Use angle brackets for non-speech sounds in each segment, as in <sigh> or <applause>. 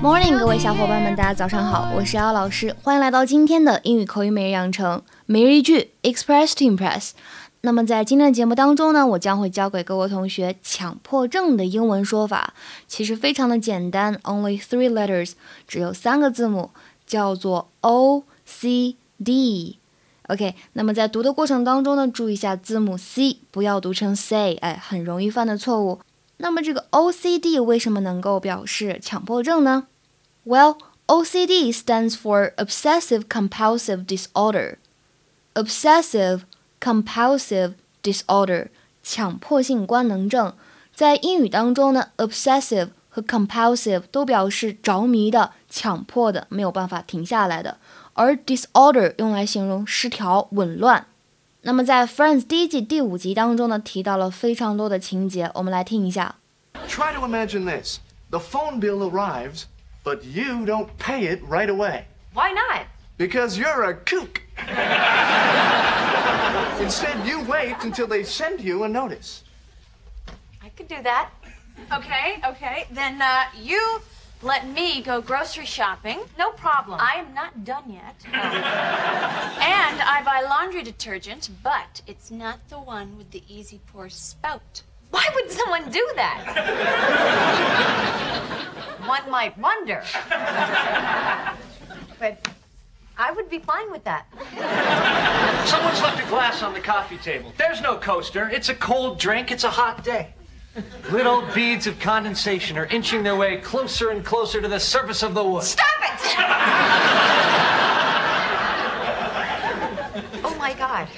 Morning，各位小伙伴们，大家早上好，我是姚老师，欢迎来到今天的英语口语每日养成每日一句 Express to Impress。那么在今天的节目当中呢，我将会教给各位同学强迫症的英文说法，其实非常的简单，only three letters，只有三个字母，叫做 O C D。OK，那么在读的过程当中呢，注意一下字母 C，不要读成 say，哎，很容易犯的错误。那么这个 OCD 为什么能够表示强迫症呢？Well, OCD stands for obsessive compulsive disorder. Obsessive compulsive disorder 强迫性官能症，在英语当中呢，obsessive 和 compulsive 都表示着迷的、强迫的、没有办法停下来的，而 disorder 用来形容失调、紊乱。那么在 Friends 第一季第五集当中呢，提到了非常多的情节，我们来听一下。Try to imagine this: the phone bill arrives. but you don't pay it right away. Why not? Because you're a kook. Instead, you wait until they send you a notice. I could do that. Okay, okay. Then uh, you let me go grocery shopping. No problem. I am not done yet. <laughs> and I buy laundry detergent, but it's not the one with the easy pour spout. Why would someone do that? <laughs> one might wonder. but I would be fine with that. Someone's left a glass on the coffee table. There's no coaster. It's a cold drink. It's a hot day. Little beads of condensation are inching their way closer and closer to the surface of the wood. Stop it! oh my god.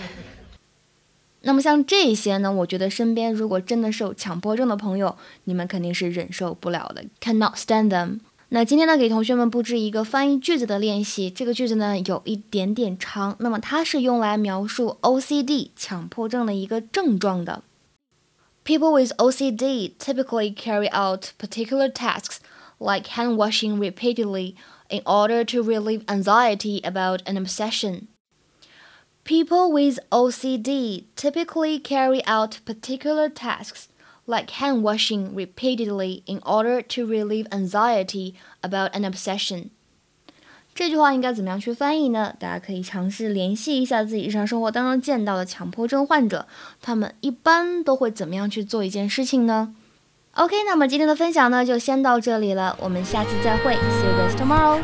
那么像这些呢，我觉得身边如果真的是有强迫症的朋友，你们肯定是忍受不了的，cannot stand them。那今天呢，给同学们布置一个翻译句子的练习。这个句子呢有一点点长，那么它是用来描述 OCD 强迫症的一个症状的。People with OCD typically carry out particular tasks like hand washing repeatedly in order to relieve anxiety about an obsession. People with OCD typically carry out particular tasks like hand washing repeatedly in order to relieve anxiety about an obsession. 这句话应该怎么样去翻译呢？大家可以尝试联系一下自己日常生活当中见到的强迫症患者，他们一般都会怎么样去做一件事情呢？OK，那么今天的分享呢就先到这里了，我们下次再会，See you guys tomorrow.